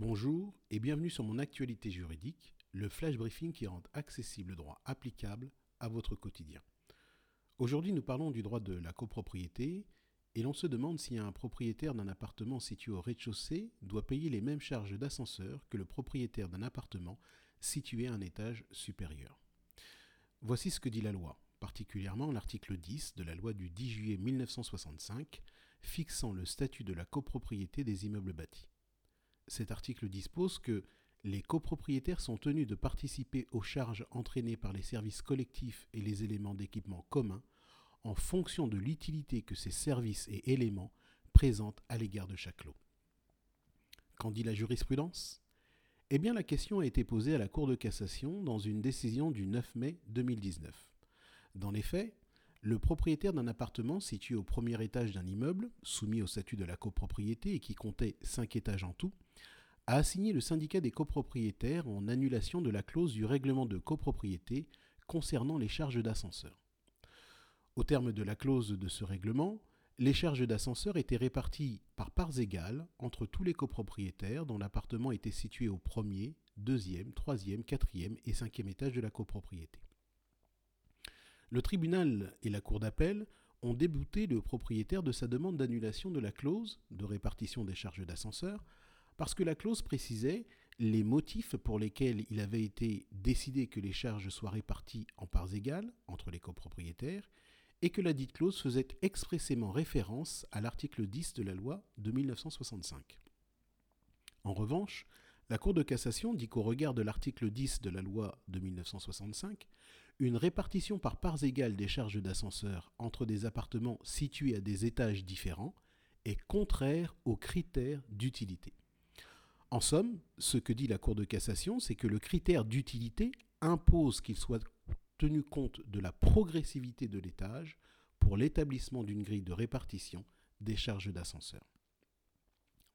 Bonjour et bienvenue sur mon actualité juridique, le flash briefing qui rend accessible le droit applicable à votre quotidien. Aujourd'hui, nous parlons du droit de la copropriété et l'on se demande si un propriétaire d'un appartement situé au rez-de-chaussée doit payer les mêmes charges d'ascenseur que le propriétaire d'un appartement situé à un étage supérieur. Voici ce que dit la loi, particulièrement l'article 10 de la loi du 10 juillet 1965 fixant le statut de la copropriété des immeubles bâtis. Cet article dispose que les copropriétaires sont tenus de participer aux charges entraînées par les services collectifs et les éléments d'équipement communs en fonction de l'utilité que ces services et éléments présentent à l'égard de chaque lot. Qu'en dit la jurisprudence? Eh bien la question a été posée à la Cour de cassation dans une décision du 9 mai 2019. Dans les faits, le propriétaire d'un appartement situé au premier étage d'un immeuble, soumis au statut de la copropriété et qui comptait 5 étages en tout, a assigné le syndicat des copropriétaires en annulation de la clause du règlement de copropriété concernant les charges d'ascenseur. Au terme de la clause de ce règlement, les charges d'ascenseur étaient réparties par parts égales entre tous les copropriétaires dont l'appartement était situé au premier, deuxième, troisième, quatrième et cinquième étage de la copropriété. Le tribunal et la cour d'appel ont débouté le propriétaire de sa demande d'annulation de la clause de répartition des charges d'ascenseur parce que la clause précisait les motifs pour lesquels il avait été décidé que les charges soient réparties en parts égales entre les copropriétaires et que la dite clause faisait expressément référence à l'article 10 de la loi de 1965. En revanche, la Cour de cassation dit qu'au regard de l'article 10 de la loi de 1965, une répartition par parts égales des charges d'ascenseur entre des appartements situés à des étages différents est contraire aux critères d'utilité. En somme, ce que dit la Cour de cassation, c'est que le critère d'utilité impose qu'il soit tenu compte de la progressivité de l'étage pour l'établissement d'une grille de répartition des charges d'ascenseur.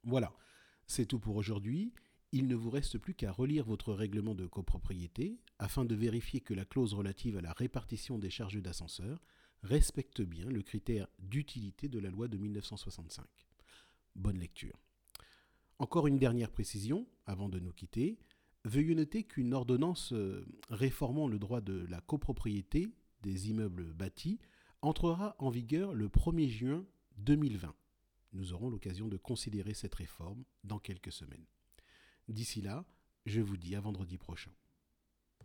Voilà, c'est tout pour aujourd'hui il ne vous reste plus qu'à relire votre règlement de copropriété afin de vérifier que la clause relative à la répartition des charges d'ascenseur respecte bien le critère d'utilité de la loi de 1965. Bonne lecture. Encore une dernière précision avant de nous quitter. Veuillez noter qu'une ordonnance euh, réformant le droit de la copropriété des immeubles bâtis entrera en vigueur le 1er juin 2020. Nous aurons l'occasion de considérer cette réforme dans quelques semaines. D'ici là, je vous dis à vendredi prochain.